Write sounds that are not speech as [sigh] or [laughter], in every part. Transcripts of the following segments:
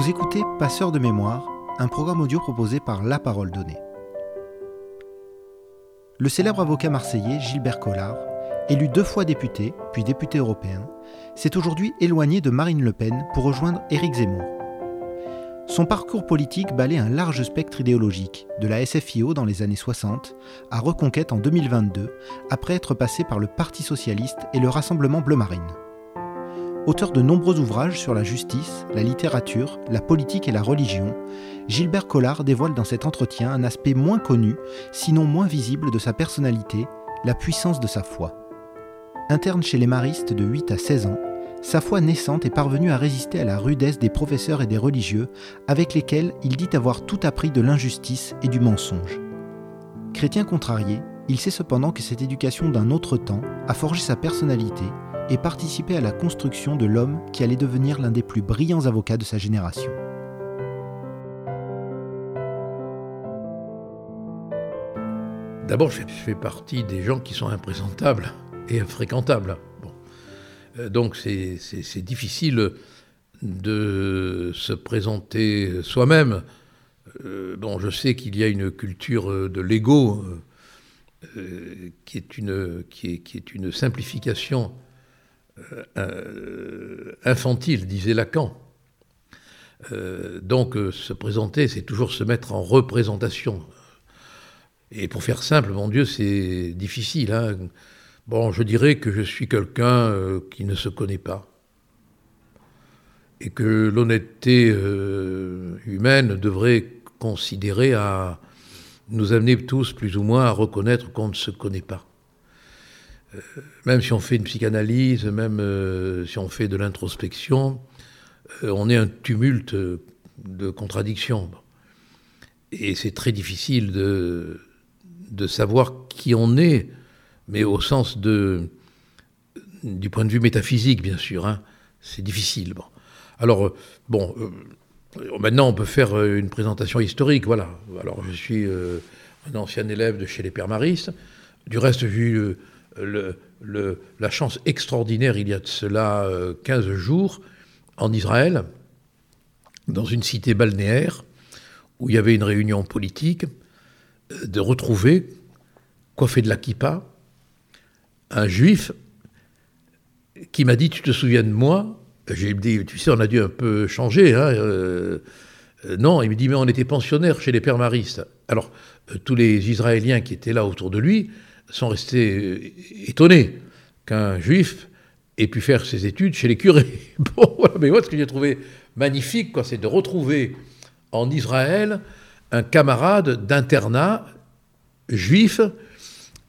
Vous écoutez Passeur de mémoire, un programme audio proposé par La Parole Donnée. Le célèbre avocat marseillais Gilbert Collard, élu deux fois député, puis député européen, s'est aujourd'hui éloigné de Marine Le Pen pour rejoindre Éric Zemmour. Son parcours politique balaie un large spectre idéologique, de la SFIO dans les années 60 à Reconquête en 2022, après être passé par le Parti socialiste et le Rassemblement bleu marine. Auteur de nombreux ouvrages sur la justice, la littérature, la politique et la religion, Gilbert Collard dévoile dans cet entretien un aspect moins connu, sinon moins visible de sa personnalité, la puissance de sa foi. Interne chez les maristes de 8 à 16 ans, sa foi naissante est parvenue à résister à la rudesse des professeurs et des religieux avec lesquels il dit avoir tout appris de l'injustice et du mensonge. Chrétien contrarié, il sait cependant que cette éducation d'un autre temps a forgé sa personnalité et participé à la construction de l'homme qui allait devenir l'un des plus brillants avocats de sa génération. D'abord, je fais partie des gens qui sont imprésentables et infréquentables. Euh, donc c'est difficile de se présenter soi-même. Euh, bon, je sais qu'il y a une culture de l'ego euh, qui, est une, simplification euh, infantile, disait Lacan. Euh, donc euh, se présenter, c'est toujours se mettre en représentation. Et pour faire simple, mon Dieu, c'est difficile. Hein. bon, je dirais que je suis quelqu'un qui ne se connaît pas. Et que l'honnêteté humaine devrait considérer à nous amener tous plus ou moins à reconnaître qu'on ne se connaît pas. Euh, même si on fait une psychanalyse, même euh, si on fait de l'introspection, euh, on est un tumulte de contradictions. Et c'est très difficile de, de savoir qui on est, mais au sens de, du point de vue métaphysique, bien sûr. Hein. c'est difficile. Alors, bon, maintenant on peut faire une présentation historique, voilà. Alors je suis un ancien élève de chez les Pères Maristes. Du reste, j'ai eu la chance extraordinaire, il y a de cela 15 euh, jours, en Israël, dans une cité balnéaire, où il y avait une réunion politique, euh, de retrouver, coiffé de la kippa, un juif qui m'a dit Tu te souviens de moi? J'ai dit Tu sais, on a dû un peu changer. Hein, euh, non, il me dit Mais on était pensionnaires chez les pères maristes. Alors, tous les Israéliens qui étaient là autour de lui sont restés euh, étonnés qu'un juif ait pu faire ses études chez les curés. [laughs] Bon, voilà, mais moi, ce que j'ai trouvé magnifique, c'est de retrouver en Israël un camarade d'internat juif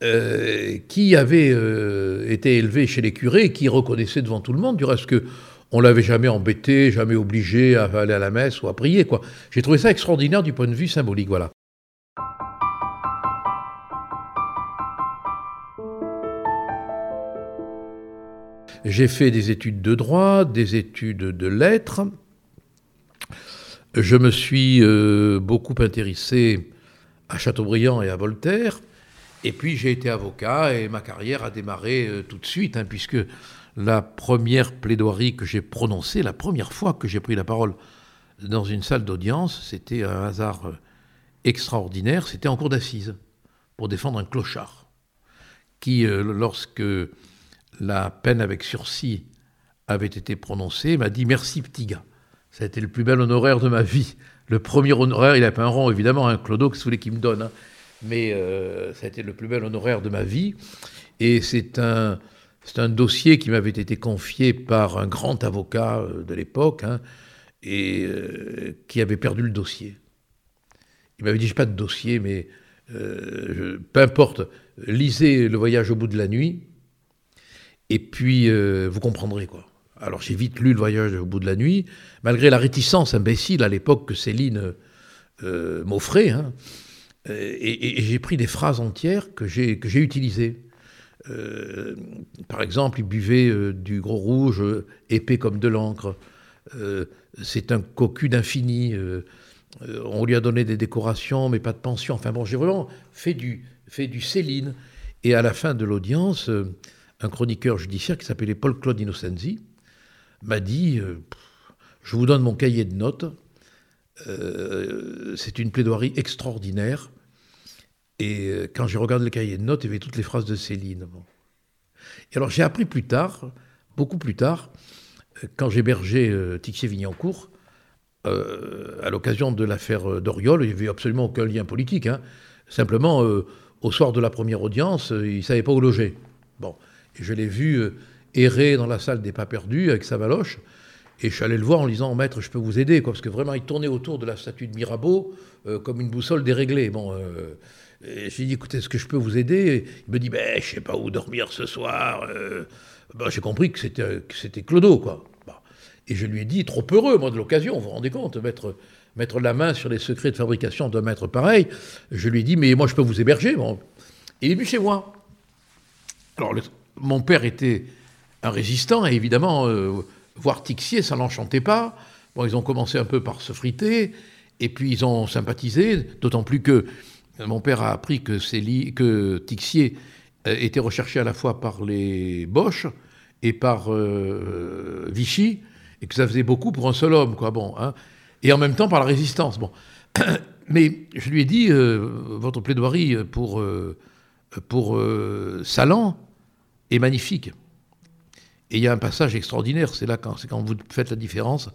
euh, qui avait euh, été élevé chez les curés et qui reconnaissait devant tout le monde, du reste que on l'avait jamais embêté, jamais obligé à aller à la messe ou à prier. quoi. J'ai trouvé ça extraordinaire du point de vue symbolique. Voilà. J'ai fait des études de droit, des études de lettres. Je me suis euh, beaucoup intéressé à Chateaubriand et à Voltaire. Et puis j'ai été avocat et ma carrière a démarré euh, tout de suite, hein, puisque la première plaidoirie que j'ai prononcée, la première fois que j'ai pris la parole dans une salle d'audience, c'était un hasard euh, extraordinaire, c'était en cour d'assises, pour défendre un clochard, qui, lorsque la peine avec sursis avait été prononcée, m'a dit merci petit gars. Ça a été le plus bel honoraire de ma vie. Le premier honoraire, il n'a pas un rang évidemment, un Clodo, que voulez qu'il me donne, hein. mais euh, ça a été le plus bel honoraire de ma vie. Et c'est un, un dossier qui m'avait été confié par un grand avocat euh, de l'époque, hein, et euh, qui avait perdu le dossier. Il m'avait dit, j'ai pas de dossier, mais peu importe, lisez Le voyage au bout de la nuit, et puis, euh, vous comprendrez quoi. Alors j'ai vite lu Le voyage au bout de la nuit, malgré la réticence imbécile à l'époque que Céline euh, m'offrait. Hein. Euh, et, j'ai pris des phrases entières que j'ai utilisées. par exemple, il buvait du gros rouge épais comme de l'encre. C'est un cocu d'infini. on lui a donné des décorations, mais pas de pension. Enfin bon, j'ai vraiment fait du, fait du Céline. Et à la fin de l'audience, un chroniqueur judiciaire qui s'appelait Paul-Claude Innocenzi m'a dit euh, Je vous donne mon cahier de notes. Euh, c'est une plaidoirie extraordinaire. Et euh, quand j'ai regardé le cahier de notes, il y avait toutes les phrases de Céline. Et alors j'ai appris plus tard, beaucoup plus tard, quand j'hébergeais euh, Tixier-Vignancourt, à l'occasion de l'affaire Doriol, il n'y avait absolument aucun lien politique. Hein. Simplement, au soir de la première audience, il ne savait pas où loger. Bon, je l'ai vu errer dans la salle des pas perdus avec sa valoche. Et je suis allé le voir en lui disant, maître, je peux vous aider, parce que vraiment, il tournait autour de la statue de Mirabeau euh, comme une boussole déréglée. Bon, euh, j'ai dit, écoutez, est-ce que je peux vous aider? Il me dit, ben, je sais pas où dormir ce soir. Euh. Ben, j'ai compris que c'était, Clodo, quoi. Et je lui ai dit, trop heureux, moi, de l'occasion, vous vous rendez compte, mettre, mettre la main sur les secrets de fabrication d'un maître pareil. Je lui ai dit, mais moi, je peux vous héberger. Bon. Il est venu chez moi. Alors, mon père était un résistant, et évidemment voir Tixier, ça l'enchantait pas. Bon, ils ont commencé un peu par se friter, et puis ils ont sympathisé, d'autant plus que mon père a appris que, que Tixier euh, était recherché à la fois par les Boches et par euh, Vichy, et que ça faisait beaucoup pour un seul homme, quoi. Bon, hein, et en même temps par la résistance. Bon, [coughs] mais je lui ai dit euh, votre plaidoirie pour pour Salan est magnifique. Et il y a un passage extraordinaire, c'est là quand, c'est quand vous faites la différence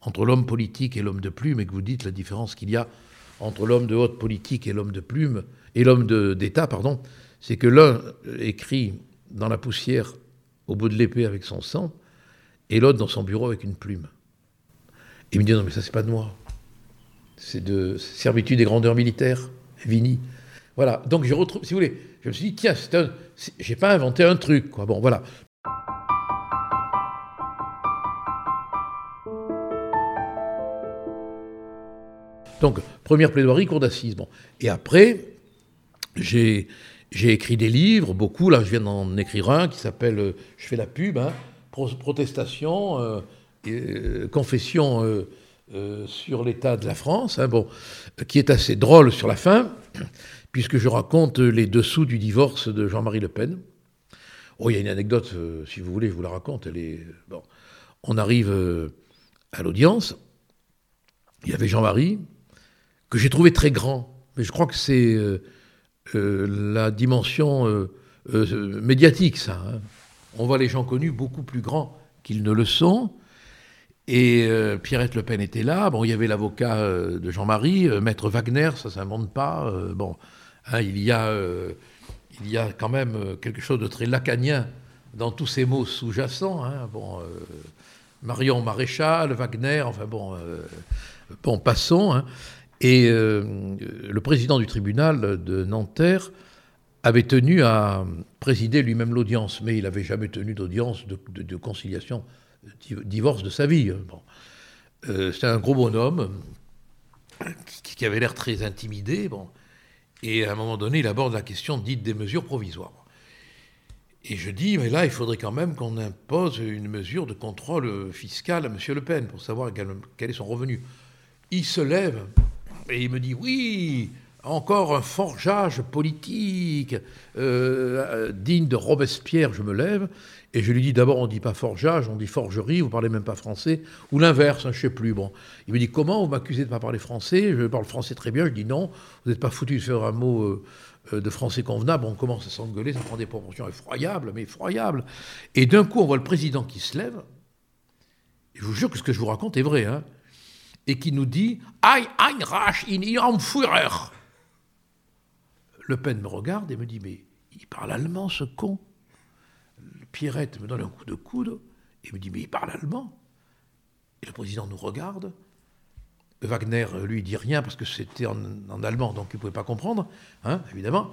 entre l'homme politique et l'homme de plume, et que vous dites la différence qu'il y a entre l'homme de haute politique et l'homme de plume, et l'homme d'État, pardon, c'est que l'un écrit dans la poussière au bout de l'épée avec son sang, et l'autre dans son bureau avec une plume. Et il me dit non mais ça c'est pas de moi, c'est de servitude et grandeur militaire, Vini. Voilà, donc je retrouve, si vous voulez, je me suis dit tiens, c'est un, j'ai pas inventé un truc, quoi. Bon, voilà. Donc, première plaidoirie, cour d'assises. Bon. Et après, j'ai, écrit des livres, beaucoup. Là, je viens d'en écrire un qui s'appelle, euh, je fais la pub, hein, Protestation, euh, euh, confession sur l'état de la France, hein, bon, qui est assez drôle sur la fin, puisque je raconte les dessous du divorce de Jean-Marie Le Pen. Oh, il y a une anecdote, si vous voulez, je vous la raconte. Elle est, bon. On arrive à l'audience. Il y avait Jean-Marie, que j'ai trouvé très grand. Mais je crois que c'est euh, euh, la dimension euh, médiatique, ça. Hein. On voit les gens connus beaucoup plus grands qu'ils ne le sont. Et Pierrette Le Pen était là. Bon, il y avait l'avocat de Jean-Marie, Maître Wagner, ça ne s'invente pas. bon, hein, il, y a, il y a quand même quelque chose de très lacanien dans tous ces mots sous-jacents. Hein. bon, Marion Maréchal, Wagner, enfin bon, bon passons. Et euh, le président du tribunal de Nanterre avait tenu à présider lui-même l'audience, mais il n'avait jamais tenu d'audience de, conciliation, divorce de sa vie. Bon. Euh, C'était un gros bonhomme qui, avait l'air très intimidé. Bon. Et à un moment donné, il aborde la question dite des mesures provisoires. Et je dis, mais là, il faudrait quand même qu'on impose une mesure de contrôle fiscal à M. Le Pen pour savoir quel est son revenu. Il se lève et il me dit oui, encore un forgeage politique euh, digne de Robespierre, je me lève. Et je lui dis d'abord, on ne dit pas forgeage, on dit forgerie, vous parlez même pas français, ou l'inverse, hein, je ne sais plus. Bon. Il me dit comment vous m'accusez de ne pas parler français? Je parle français très bien. Je dis non, vous n'êtes pas foutu de faire un mot euh, euh, de français convenable. On commence à s'engueuler, ça prend des proportions effroyables, mais effroyables. Et d'un coup, on voit le président qui se lève. je vous jure que ce que je vous raconte est vrai. Hein et qui nous dit Ein Einrach in ihrem Führer. Le Pen me regarde et me dit Mais il parle allemand, ce con. Pierrette me donne un coup de coude et me dit Mais il parle allemand. Et le président nous regarde. Wagner, lui, dit rien parce que c'était en, allemand, donc il ne pouvait pas comprendre, hein, évidemment.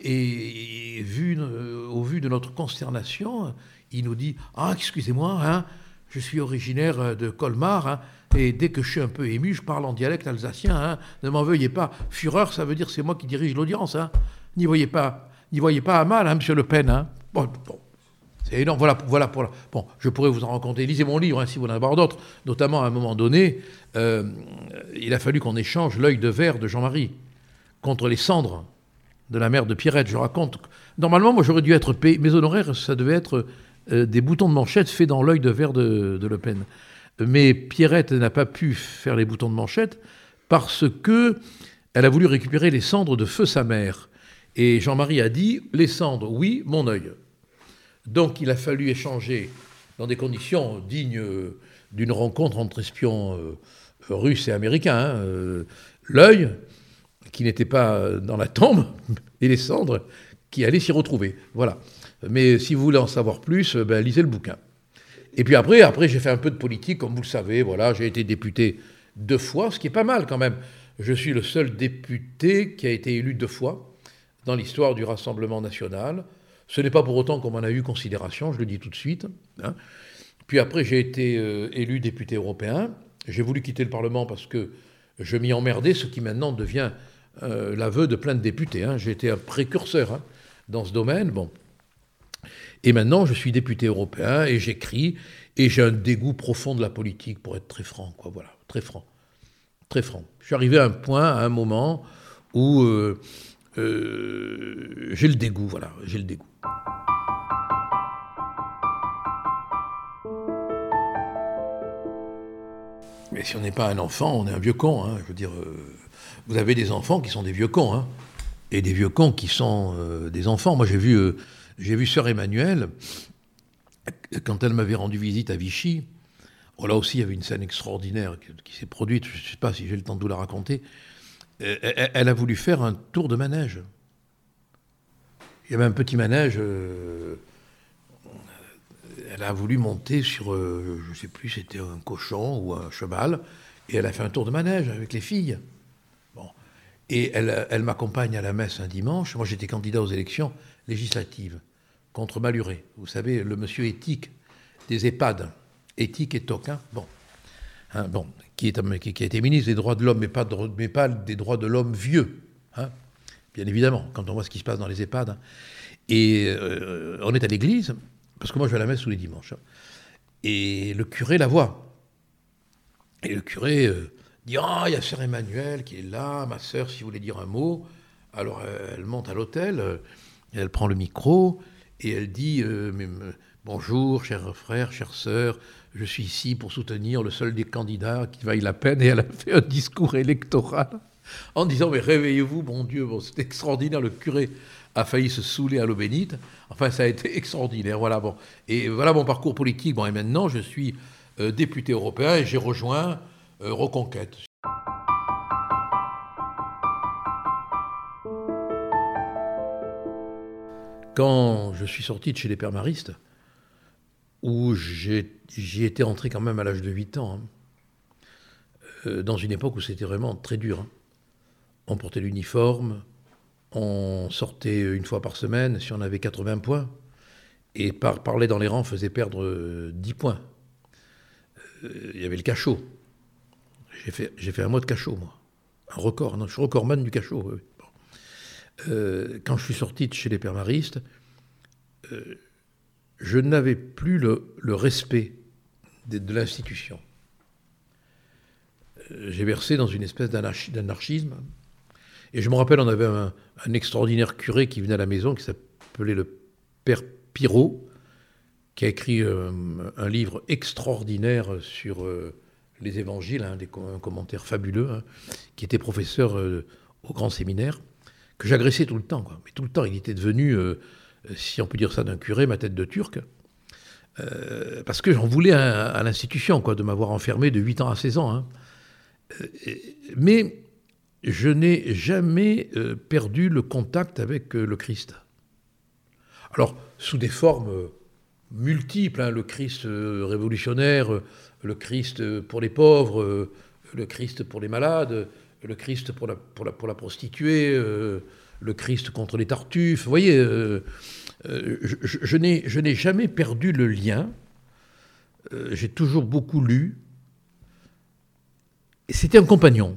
Et, euh, au vu de notre consternation, il nous dit Ah, excusez-moi, hein, je suis originaire de Colmar, hein, et dès que je suis un peu ému, je parle en dialecte alsacien. Hein. Ne m'en veuillez pas. Fureur, ça veut dire c'est moi qui dirige l'audience. Hein. N'y voyez pas, n'y voyez pas à mal, hein, Monsieur Le Pen. Hein. Bon, c'est énorme. Voilà, voilà pour Bon, je pourrais vous en raconter. Lisez mon livre si vous en avez d'autres. Notamment, à un moment donné, euh, il a fallu qu'on échange l'œil de verre de Jean-Marie contre les cendres de la mère de Pierrette. Je raconte. Normalement, moi, j'aurais dû être payé. Mes honoraires, ça devait être euh, des boutons de manchette faits dans l'œil de verre de Le Pen. Mais Pierrette n'a pas pu faire les boutons de manchette parce que elle a voulu récupérer les cendres de feu sa mère. Et Jean-Marie a dit les cendres, oui, mon œil. Donc il a fallu échanger dans des conditions dignes d'une rencontre entre espions euh, russes et américains. Hein, euh, l'œil, qui n'était pas dans la tombe, [laughs] et les cendres qui allaient s'y retrouver. Voilà. Mais si vous voulez en savoir plus, ben, lisez le bouquin. Et puis après, après j'ai fait un peu de politique, comme vous le savez. Voilà, j'ai été député deux fois, ce qui est pas mal quand même. Je suis le seul député qui a été élu deux fois dans l'histoire du Rassemblement national. Ce n'est pas pour autant qu'on m'en a eu considération, je le dis tout de suite. Hein. Puis après, j'ai été euh, élu député européen. J'ai voulu quitter le Parlement parce que je m'y emmerdais, ce qui maintenant devient euh, l'aveu de plein de députés. Hein. J'ai été un précurseur hein, dans ce domaine. Bon. Et maintenant, je suis député européen et j'écris et j'ai un dégoût profond de la politique, pour être très franc, quoi. Voilà, très franc, très franc. Je suis arrivé à un point, à un moment où euh, euh, j'ai le dégoût, voilà, j'ai le dégoût. Mais si on n'est pas un enfant, on est un vieux con. Hein. Je veux dire, vous avez des enfants qui sont des vieux cons, hein, et des vieux cons qui sont euh, des enfants. Moi, j'ai vu, euh, j'ai vu sœur Emmanuelle, quand elle m'avait rendu visite à Vichy, oh, là aussi, il y avait une scène extraordinaire qui, s'est produite, je ne sais pas si j'ai le temps de vous la raconter. Euh, elle, a voulu faire un tour de manège. Il y avait un petit manège. elle a voulu monter sur, je ne sais plus, c'était un cochon ou un cheval, et elle a fait un tour de manège avec les filles. Et elle, m'accompagne à la messe un dimanche. Moi, j'étais candidat aux élections législatives contre Maluret. Vous savez, le monsieur éthique des EHPAD, éthique et toquin, bon, hein, bon qui, a été ministre des droits de l'homme, mais pas, des droits de l'homme vieux. Hein, bien évidemment, quand on voit ce qui se passe dans les EHPAD. Hein. Et euh, on est à l'église, parce que moi je vais à la messe tous les dimanches. Et le curé la voit. Et le curé euh, dit Ah, il y a sœur Emmanuel qui est là, ma sœur, si vous voulez dire un mot. Alors elle monte à l'hôtel, euh, elle prend le micro et elle dit euh, Bonjour, cher frère, chère sœur, je suis ici pour soutenir le seul des candidats qui vaille la peine. Et elle a fait un discours électoral en disant Mais réveillez-vous, mon Dieu, c'est extraordinaire, le curé a failli se saouler à l'eau bénite. Enfin, ça a été [laughs] extraordinaire. Voilà. Et voilà mon parcours politique. Bon, et maintenant, je suis euh, député européen et j'ai rejoint euh, reconquête. Quand je suis sorti de chez les Pères Maristes, où j'y étais entré quand même à l'âge de 8 ans, hein, euh, dans une époque où c'était vraiment très dur. Hein. On portait l'uniforme, on sortait une fois par semaine si on avait 80 points, et par, parler dans les rangs faisait perdre 10 points. Euh, il y avait le cachot. J'ai fait, j'ai fait un mois de cachot, moi. Un record. Non, je suis recordman du cachot. Euh, quand je suis sorti de chez les permaristes, euh, je n'avais plus le, respect de, l'institution. Euh, j'ai versé dans une espèce d'anarchisme. Et je me rappelle, on avait un, extraordinaire curé qui venait à la maison, qui s'appelait le Père Pirot, qui a écrit un livre extraordinaire sur les évangiles, hein, un commentaire fabuleux, hein, qui était professeur euh, au grand séminaire, que j'agressais tout le temps. Mais tout le temps, il était devenu, euh, si on peut dire ça d'un curé, ma tête de turc. Euh, parce que j'en voulais à, l'institution, quoi, de m'avoir enfermé de 8 ans à 16 ans. Hein. mais je n'ai jamais perdu le contact avec le Christ. Alors, sous des formes multiples, le Christ révolutionnaire, le Christ pour les pauvres, le Christ pour les malades, le Christ pour la, pour la, prostituée, euh, le Christ contre les tartuffes. Vous voyez, euh, euh, je, n'ai jamais perdu le lien. J'ai toujours beaucoup lu. C'était un compagnon.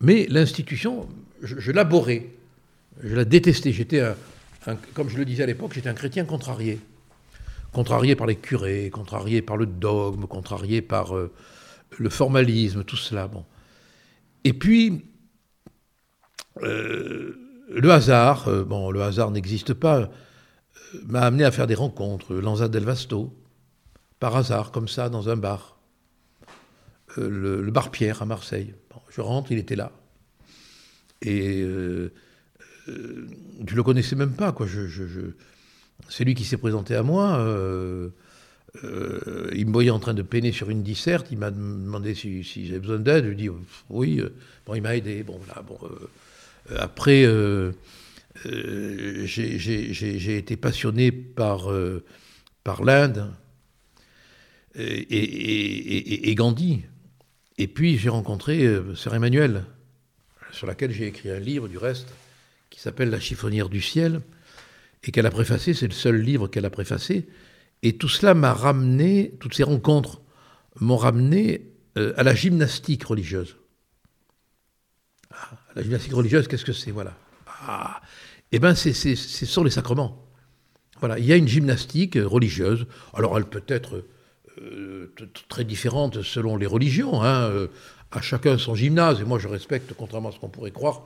Mais l'institution, je, l'aborais. Je la détestais. J'étais, comme je le disais à l'époque, j'étais un chrétien contrarié contrarié par les curés, contrarié par le dogme, contrarié par le formalisme, tout cela. Bon. Et puis, euh, le hasard, euh, bon, le hasard n'existe pas, m'a amené à faire des rencontres. Lanza del Vasto, par hasard, comme ça, dans un bar. le, bar Pierre à Marseille. je rentre, il était là. Et je ne le connaissais même pas. Quoi. C'est lui qui s'est présenté à moi. Il me voyait en train de peiner sur une disserte. Il m'a demandé si, j'avais besoin d'aide. Je lui ai dit oui. Bon, il m'a aidé. Bon, là, bon, après, j'ai été passionné par, par l'Inde et, Gandhi. Et puis j'ai rencontré euh, Sœur Emmanuel, sur laquelle j'ai écrit un livre du reste, qui s'appelle La chiffonnière du ciel, et qu'elle a préfacé, c'est le seul livre qu'elle a préfacé. Et tout cela m'a ramené, toutes ces rencontres m'ont ramené euh, à la gymnastique religieuse. Ah, la gymnastique religieuse, qu'est-ce que c'est Voilà. Ah, eh bien, c'est sur les sacrements. Voilà, il y a une gymnastique religieuse. Alors, elle peut être euh, très différentes selon les religions. Hein, euh, à chacun son gymnase. Et moi, je respecte, contrairement à ce qu'on pourrait croire,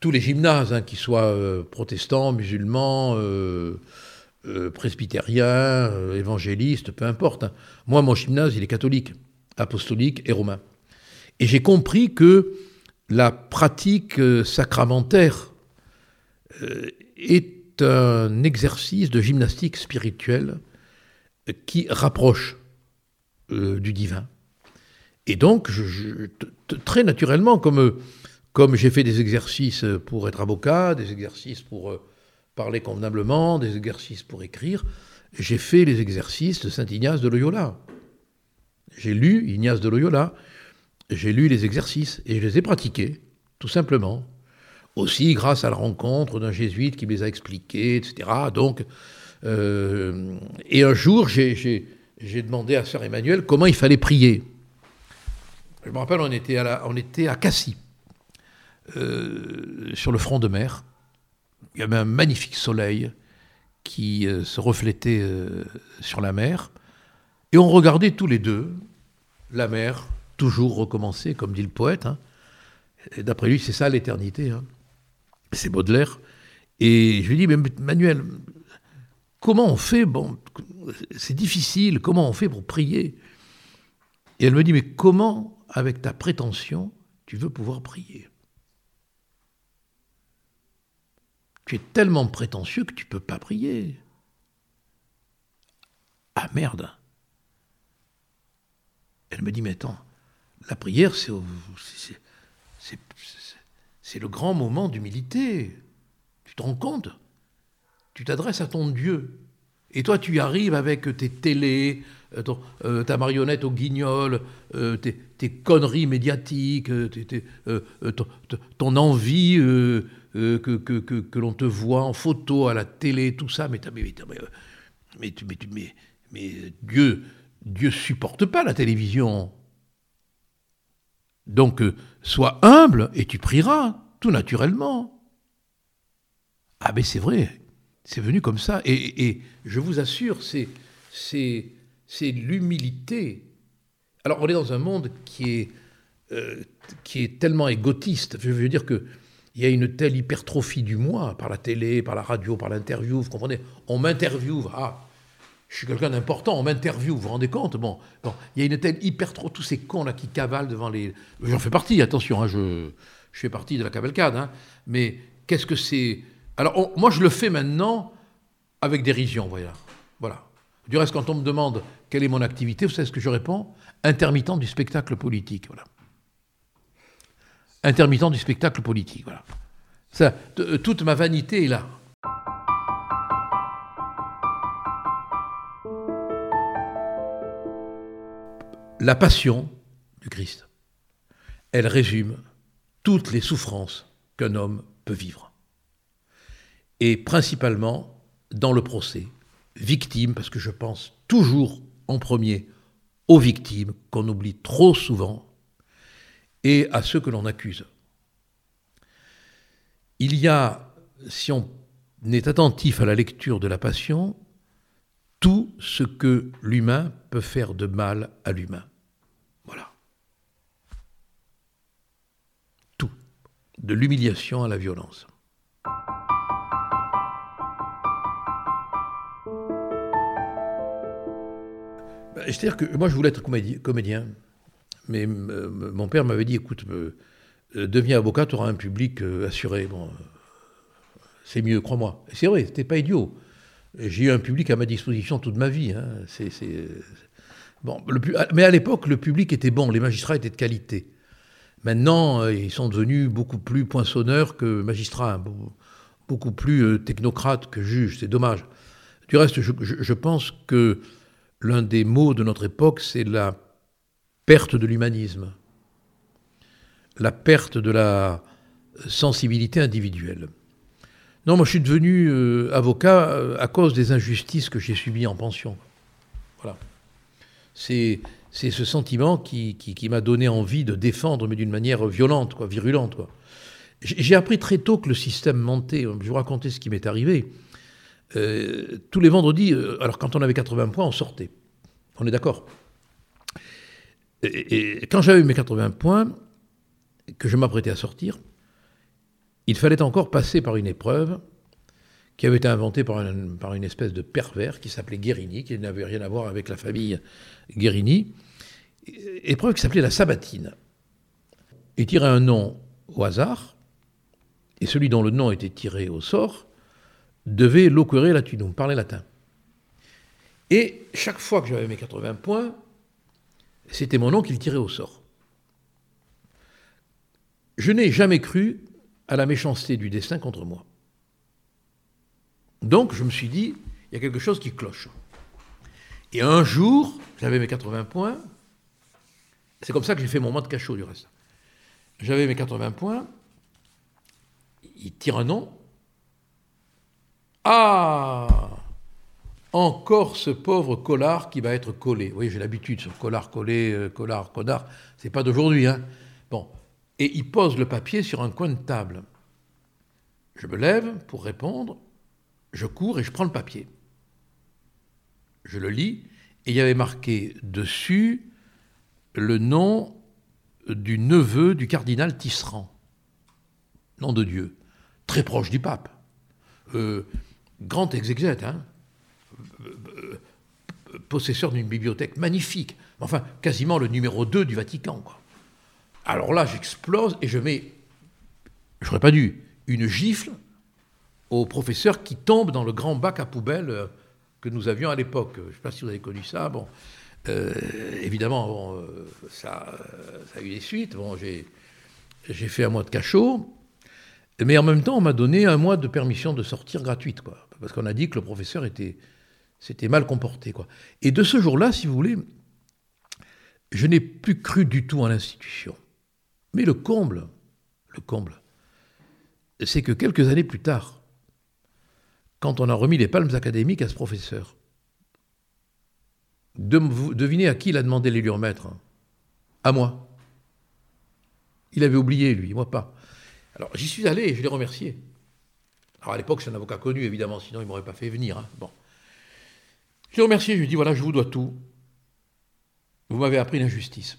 tous les gymnases, hein, qu'ils soient protestants, musulmans, presbytériens, évangélistes, peu importe. Moi, mon gymnase, il est catholique, apostolique et romain. Et j'ai compris que la pratique sacramentaire est un exercice de gymnastique spirituelle qui rapproche euh, du divin. Et donc, très naturellement, comme, comme j'ai fait des exercices pour être avocat, des exercices pour euh, parler convenablement, des exercices pour écrire, j'ai fait les exercices de Saint Ignace de Loyola. J'ai lu Ignace de Loyola, j'ai lu les exercices et je les ai pratiqués, tout simplement. Aussi grâce à la rencontre d'un jésuite qui me les a expliqués, etc. Donc, euh, et un jour, j'ai demandé à Sœur Emmanuel comment il fallait prier. Je me rappelle, on était à, on était à Cassis, euh, sur le front de mer. Il y avait un magnifique soleil qui euh, se reflétait euh, sur la mer. Et on regardait tous les deux la mer, toujours recommencer, comme dit le poète. Hein. D'après lui, c'est ça l'éternité. Hein. C'est Baudelaire. Et je lui dis, mais Manuel, comment on fait Bon, c'est difficile, comment on fait pour prier? Et elle me dit, mais comment, avec ta prétention, tu veux pouvoir prier? Tu es tellement prétentieux que tu ne peux pas prier. Ah merde Elle me dit, mais attends, la prière, c'est, c'est le grand moment d'humilité. Tu te rends compte? Tu t'adresses à ton Dieu. Et toi, tu arrives avec tes télés, euh, euh, ta marionnette au guignol, euh, tes, conneries médiatiques, ton, envie que, que, l'on te voit en photo à la télé, tout ça. Mais, mais, mais, mais, mais Dieu Dieu supporte pas la télévision. Donc, sois humble et tu prieras, tout naturellement. Ah, mais c'est vrai, c'est venu comme ça. Et, je vous assure, c'est, l'humilité. Alors, on est dans un monde qui est, euh, qui est tellement égotiste. Je veux dire qu'il y a une telle hypertrophie du moi, par la télé, par la radio, par l'interview, vous comprenez? On m'interviewe, ah, je suis quelqu'un d'important, on m'interviewe, vous vous rendez compte? Bon, bon, il y a une telle hypertrophie, tous ces cons-là qui cavalent devant les... J'en fais partie, attention, hein, je, je fais partie de la cavalcade, hein, mais qu'est-ce que c'est? Alors, moi, je le fais maintenant avec dérision, voilà. voilà. Du reste, quand on me demande quelle est mon activité, vous savez ce que je réponds? Intermittent du spectacle politique, voilà. Intermittent du spectacle politique, euh, toute ma vanité est là. La passion du Christ, elle résume toutes les souffrances qu'un homme peut vivre et principalement dans le procès, victimes, parce que je pense toujours en premier aux victimes qu'on oublie trop souvent, et à ceux que l'on accuse. Il y a, si on est attentif à la lecture de la Passion, tout ce que l'humain peut faire de mal à l'humain. Voilà. Tout. De l'humiliation à la violence. Bah, c'est-à-dire que moi, je voulais être comédien, mais mon père m'avait dit, écoute, deviens avocat, tu auras un public assuré. Bon, c'est mieux, crois-moi. C'est vrai, c'était pas idiot. J'ai eu un public à ma disposition toute ma vie. Hein. Bon, mais à l'époque, le public était bon, les magistrats étaient de qualité. Maintenant, ils sont devenus beaucoup plus poinçonneurs que magistrats, beaucoup plus technocrates que juges. C'est dommage. Du reste, je, pense que l'un des mots de notre époque, c'est la perte de l'humanisme, la perte de la sensibilité individuelle. Non, moi je suis devenu euh, avocat euh, à cause des injustices que j'ai subies en pension. Voilà. C'est, ce sentiment qui, m'a donné envie de défendre, mais d'une manière violente, quoi, virulente. Quoi. J'ai appris très tôt que le système mentait. Je vous raconter ce qui m'est arrivé. Euh, tous les vendredis, alors quand on avait 80 points, on sortait. On est d'accord? Et, quand j'avais mes 80 points, que je m'apprêtais à sortir, il fallait encore passer par une épreuve qui avait été inventée par, une espèce de pervers qui s'appelait Guérini, qui n'avait rien à voir avec la famille Guérini. Épreuve qui s'appelait la sabatine. Il tirait un nom au hasard, et celui dont le nom était tiré au sort devait loquere latinum, parler latin. Et chaque fois que j'avais mes 80 points, c'était mon nom qu'il tirait au sort. Je n'ai jamais cru à la méchanceté du destin contre moi. Donc je me suis dit, il y a quelque chose qui cloche. Et un jour, j'avais mes 80 points, c'est comme ça que j'ai fait mon mois de cachot du reste. J'avais mes 80 points, il tire un nom, ah Encore ce pauvre collard qui va être collé. Oui, j'ai l'habitude sur collard collé, euh, collard, connard. C'est pas d'aujourd'hui, hein. Bon. Et il pose le papier sur un coin de table. Je me lève pour répondre. Je cours et je prends le papier. Je le lis et il y avait marqué dessus le nom du neveu du cardinal Tisserand. Nom de Dieu. Très proche du pape. Euh, grand exégète, hein, possesseur d'une bibliothèque magnifique, enfin quasiment le numéro 2 du Vatican. Alors là, j'explose et je mets, j'aurais pas dû, une gifle au professeur qui tombe dans le grand bac à poubelle euh, que nous avions à l'époque. Je ne sais pas si vous avez connu ça. Bon, euh, évidemment, euh, ça, ça, a eu des suites. Bon, j'ai fait un mois de cachot. Mais en même temps, on m'a donné un mois de permission de sortir gratuite, quoi. Parce qu'on a dit que le professeur était, s'était mal comporté, quoi. Et de ce jour-là, si vous voulez, je n'ai plus cru du tout en l'institution. Mais le comble, le comble, c'est que quelques années plus tard, quand on a remis les palmes académiques à ce professeur, devinez à qui il a demandé les maître À moi. Il avait oublié, lui, moi pas. Alors j'y suis allé et je l'ai remercié. Alors à l'époque, c'est un avocat connu, évidemment, sinon il ne m'aurait pas fait venir. Hein. Bon. Je l'ai remercié, je lui ai dit voilà, je vous dois tout. Vous m'avez appris l'injustice.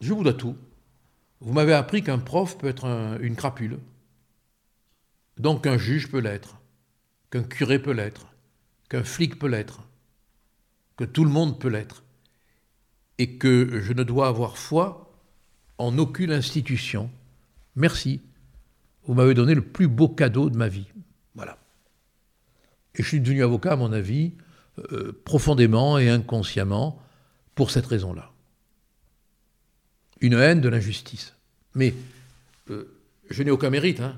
Je vous dois tout. Vous m'avez appris qu'un prof peut être une crapule. Donc qu'un juge peut l'être, qu'un curé peut l'être, qu'un flic peut l'être, que tout le monde peut l'être, et que je ne dois avoir foi en aucune institution Merci. Vous m'avez donné le plus beau cadeau de ma vie. Voilà. Et je suis devenu avocat, à mon avis, euh, profondément et inconsciemment, pour cette raison-là. Une haine de l'injustice. Mais euh, je n'ai aucun mérite. Hein.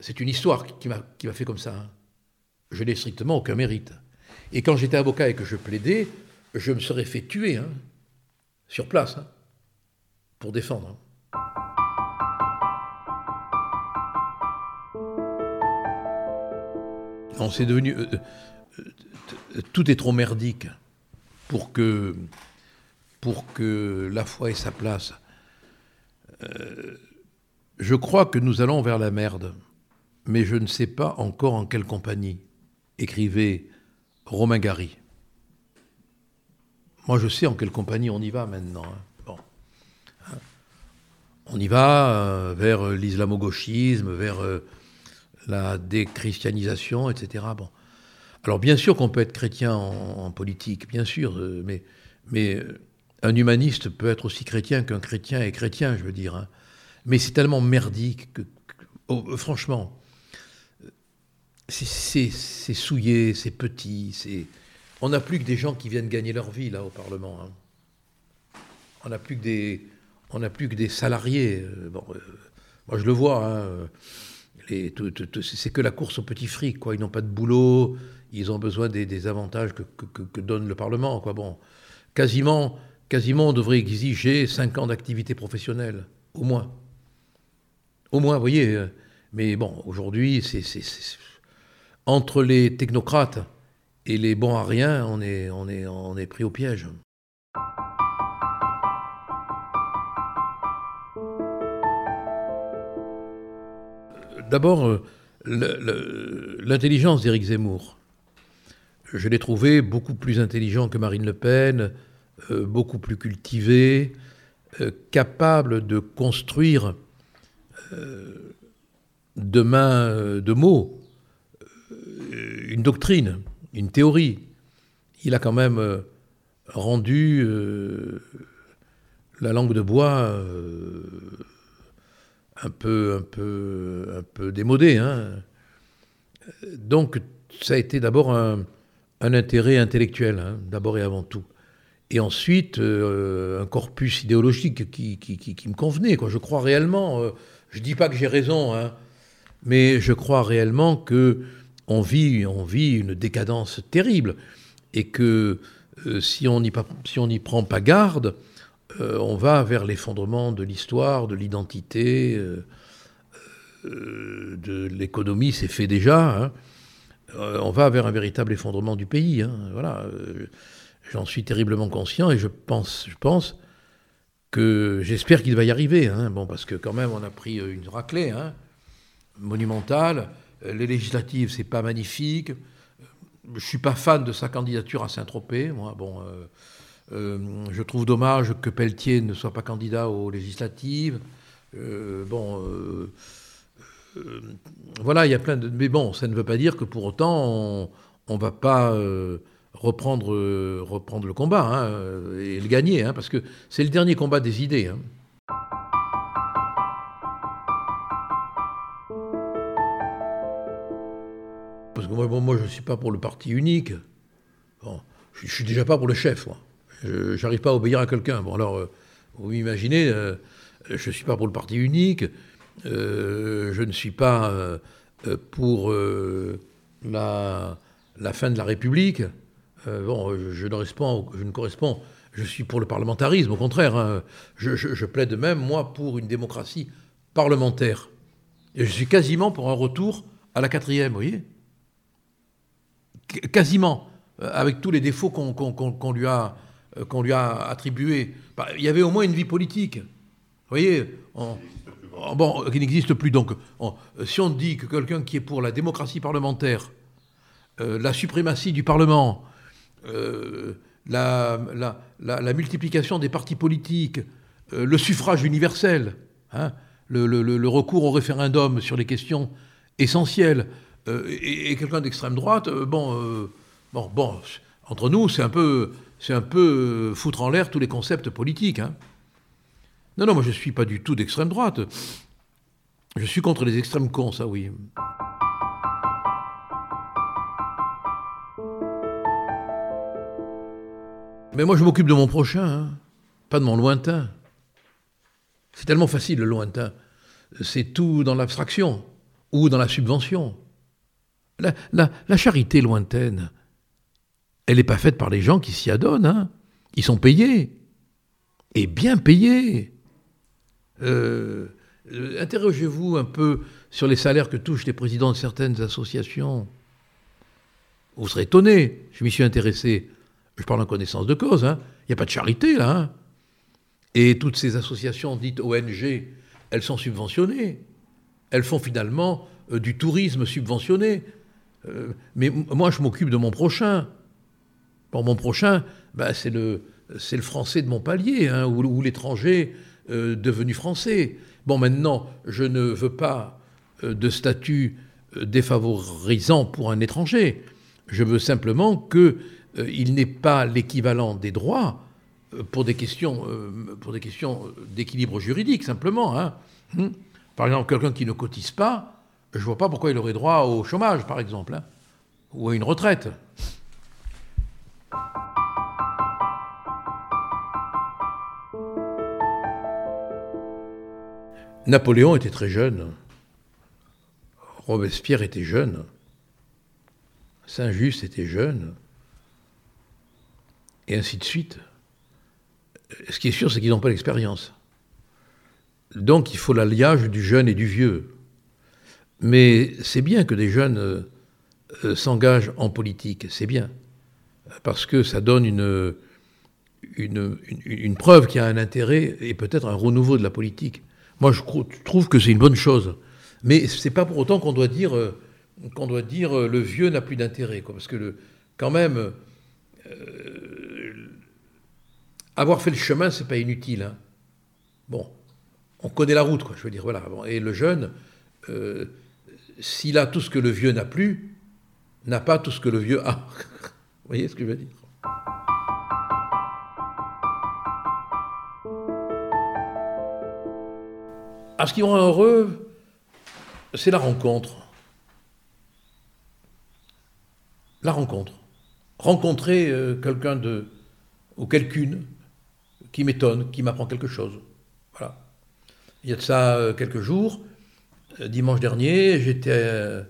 C'est une histoire qui m'a fait comme ça. Hein. Je n'ai strictement aucun mérite. Et quand j'étais avocat et que je plaidais, je me serais fait tuer, hein, sur place, pour défendre. On s'est devenu. Euh, tout est trop merdique pour que, pour que la foi ait sa place. Euh, je crois que nous allons vers la merde, mais je ne sais pas encore en quelle compagnie, écrivait Romain Gary. Moi, je sais en quelle compagnie on y va maintenant. Hein. On y va vers l'islamo-gauchisme, vers la déchristianisation, etc. Bon. Alors bien sûr qu'on peut être chrétien en, politique, bien sûr, euh, mais, euh, un humaniste peut être aussi chrétien qu'un chrétien est chrétien, je veux dire. Hein. Mais c'est tellement merdique que, oh, franchement, c'est souillé, c'est petit, c'est... On n'a plus que des gens qui viennent gagner leur vie là au Parlement. Hein. On n'a plus que des, on n'a plus que des salariés. Euh, euh, moi je le vois. Hein, c'est que la course au petit fric, quoi. Ils n'ont pas de boulot, ils ont besoin des, avantages que, donne le Parlement, quoi. Bon, quasiment, quasiment, on devrait exiger 5 ans d'activité professionnelle, au moins. Au moins, vous voyez. Euh, mais bon, aujourd'hui, c'est entre les technocrates et les bons à rien, on est, pris au piège. D'abord, euh, l'intelligence d'Éric Zemmour. Je l'ai trouvé beaucoup plus intelligent que Marine Le Pen, euh, beaucoup plus cultivé, euh, capable de construire de main de mots une doctrine, une théorie. Il a quand même rendu la langue de bois un peu, un peu, un peu démodé. Hein. Donc, ça a été d'abord un, intérêt intellectuel, hein, d'abord et avant tout. Et ensuite, euh, un corpus idéologique qui, me convenait. Quoi. Je crois réellement, euh, je ne dis pas que j'ai raison, hein, mais je crois réellement que on vit, on vit une décadence terrible et que euh, si on n'y prend pas garde, on va vers l'effondrement de l'histoire, de l'identité, de l'économie, c'est fait déjà. Hein. On va vers un véritable effondrement du pays. Hein. voilà, j'en suis terriblement conscient et je pense, je pense que j'espère qu'il va y arriver. Hein. parce que quand même, on a pris une raclée monumentale. Les législatives, c'est pas magnifique. Je suis pas fan de sa candidature à Saint-Tropez. Moi, bon. Euh, je trouve dommage que Pelletier ne soit pas candidat aux législatives. Euh, bon, euh, voilà, il y a plein de. Mais bon, ça ne veut pas dire que pour autant on ne va pas reprendre, reprendre le combat hein, et le gagner, hein, parce que c'est le dernier combat des idées. Hein. Parce que moi, je ne suis pas pour le parti unique. Je ne suis déjà pas pour le chef, moi. Je n'arrive pas à obéir à quelqu'un. Bon, alors, euh, vous imaginez, euh, je ne suis pas pour le parti unique, euh, je ne suis pas pour la, fin de la République. bon, je, ne réponds, je ne corresponds, je suis pour le parlementarisme, au contraire. Hein. Je, plaide même, moi, pour une démocratie parlementaire. Je suis quasiment pour un retour à la quatrième, vous voyez Quasiment, avec tous les défauts qu'on lui a euh, lui a attribué. Bah, il y avait au moins une vie politique. Vous voyez Bon, qui n'existe plus. Donc, si on dit que quelqu'un qui est pour la démocratie parlementaire, euh, la suprématie du Parlement, euh, la, multiplication des partis politiques, le suffrage universel, hein, le, recours au référendum sur les questions essentielles, et, quelqu'un d'extrême droite, bon, bon, entre nous, c'est un peu c'est un peu euh, foutre en l'air tous les concepts politiques. Hein. Non, non, moi je ne suis pas du tout d'extrême droite. Je suis contre les extrêmes cons, ça oui. Mais moi je m'occupe de mon prochain, hein. pas de mon lointain. C'est tellement facile le lointain. C'est tout dans l'abstraction ou dans la subvention. la charité lointaine, elle n'est pas faite par les gens qui s'y adonnent. Hein. Ils sont payés. Et bien payés. Euh, euh, interrogez-vous un peu sur les salaires que touchent les présidents de certaines associations. Vous serez étonné. Je m'y suis intéressé. Je parle en connaissance de cause. Hein. Il n'y a pas de charité là. Hein. Et toutes ces associations dites ONG, elles sont subventionnées. Elles font finalement euh, du tourisme subventionné. mais moi, je m'occupe de mon prochain. Pour mon prochain, bah, c'est le, français de Montpellier, hein, ou, l'étranger euh, devenu français. Bon, maintenant, je ne veux pas euh, de statut euh, défavorisant pour un étranger. Je veux simplement qu'il n'ait pas l'équivalent des droits pour des questions, pour des questions d'équilibre juridique simplement. Hein. Hmm. Par exemple, quelqu'un qui ne cotise pas, je ne vois pas pourquoi il aurait droit au chômage, par exemple, hein, ou à une retraite. Napoléon était très jeune. Robespierre était jeune. Saint-Just était jeune. Et ainsi de suite. Ce qui est sûr, c'est qu'ils n'ont pas l'expérience. Donc il faut l'alliage du jeune et du vieux. Mais c'est bien que des jeunes euh, s'engagent en politique, c'est bien. Parce que ça donne une, preuve qu'il y a un intérêt et peut-être un renouveau de la politique. Moi, je trouve que c'est une bonne chose. Mais ce n'est pas pour autant qu'on doit dire, euh, qu'on doit dire euh, le vieux n'a plus d'intérêt. Parce que, le, quand même, euh, avoir fait le chemin, c'est pas inutile. Hein. Bon, on connaît la route, quoi, je veux dire. Voilà. Et le jeune, s'il a tout ce que le vieux n'a plus, n'a pas tout ce que le vieux a. [laughs] Vous voyez ce que je veux dire? Ce qui rend heureux, c'est la rencontre. La rencontre. Rencontrer euh, quelqu'un de, ou quelqu'une qui m'étonne, qui m'apprend quelque chose. Voilà. Il y a de ça euh, quelques jours, euh, dimanche dernier, j'étais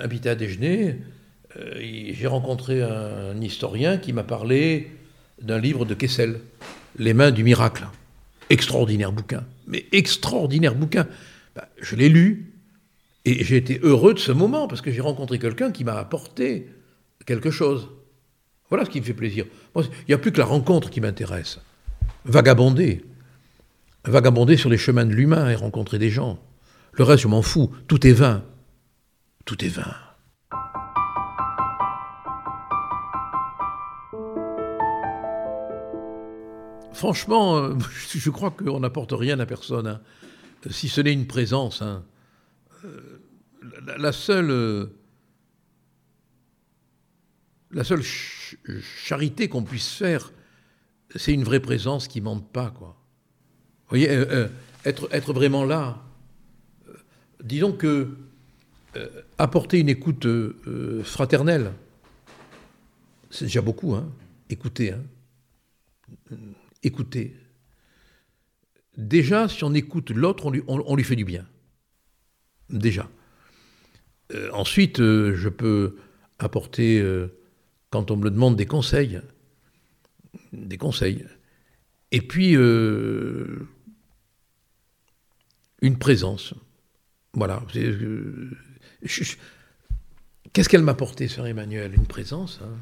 invité à déjeuner. J'ai rencontré un historien qui m'a parlé d'un livre de Kessel, Les mains du miracle. Extraordinaire bouquin, mais extraordinaire bouquin. Bah, je l'ai lu et j'ai été heureux de ce moment parce que j'ai rencontré quelqu'un qui m'a apporté quelque chose. Voilà ce qui me fait plaisir. il n'y a plus que la rencontre qui m'intéresse. Vagabonder. Vagabonder sur les chemins de l'humain et rencontrer des gens. Le reste, je m'en fous. Tout est vain. Tout est vain. Franchement, euh, [laughs] je crois qu'on n'apporte rien à personne, hein. si ce n'est une présence. Hein. Euh, la, seule, euh, charité qu'on puisse faire, c'est une vraie présence qui ne mente pas. Quoi. Vous voyez, être, vraiment là. disons que apporter une écoute fraternelle, c'est déjà beaucoup, hein. écouter. Écouter. Déjà, si on écoute l'autre, on lui, fait du bien. Déjà. Euh, ensuite, euh, je peux apporter, euh, quand on me le demande, des conseils. Des conseils. Et puis, une présence. Voilà. Qu'est-ce qu'elle m'a apporté, Sœur Emmanuel Une présence. Hein?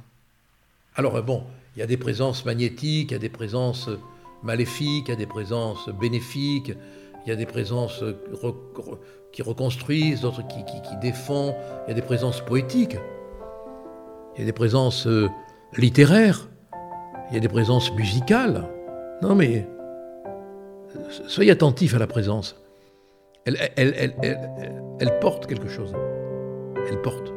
Alors, bon, il y a des présences magnétiques, il y a des présences maléfiques, il y a des présences bénéfiques, il y a des présences qui reconstruisent, d'autres qui, défendent, il y a des présences poétiques, il y a des présences euh, littéraires, il y a des présences musicales. Non mais, soyez attentifs à la présence. elle porte quelque chose. Elle porte.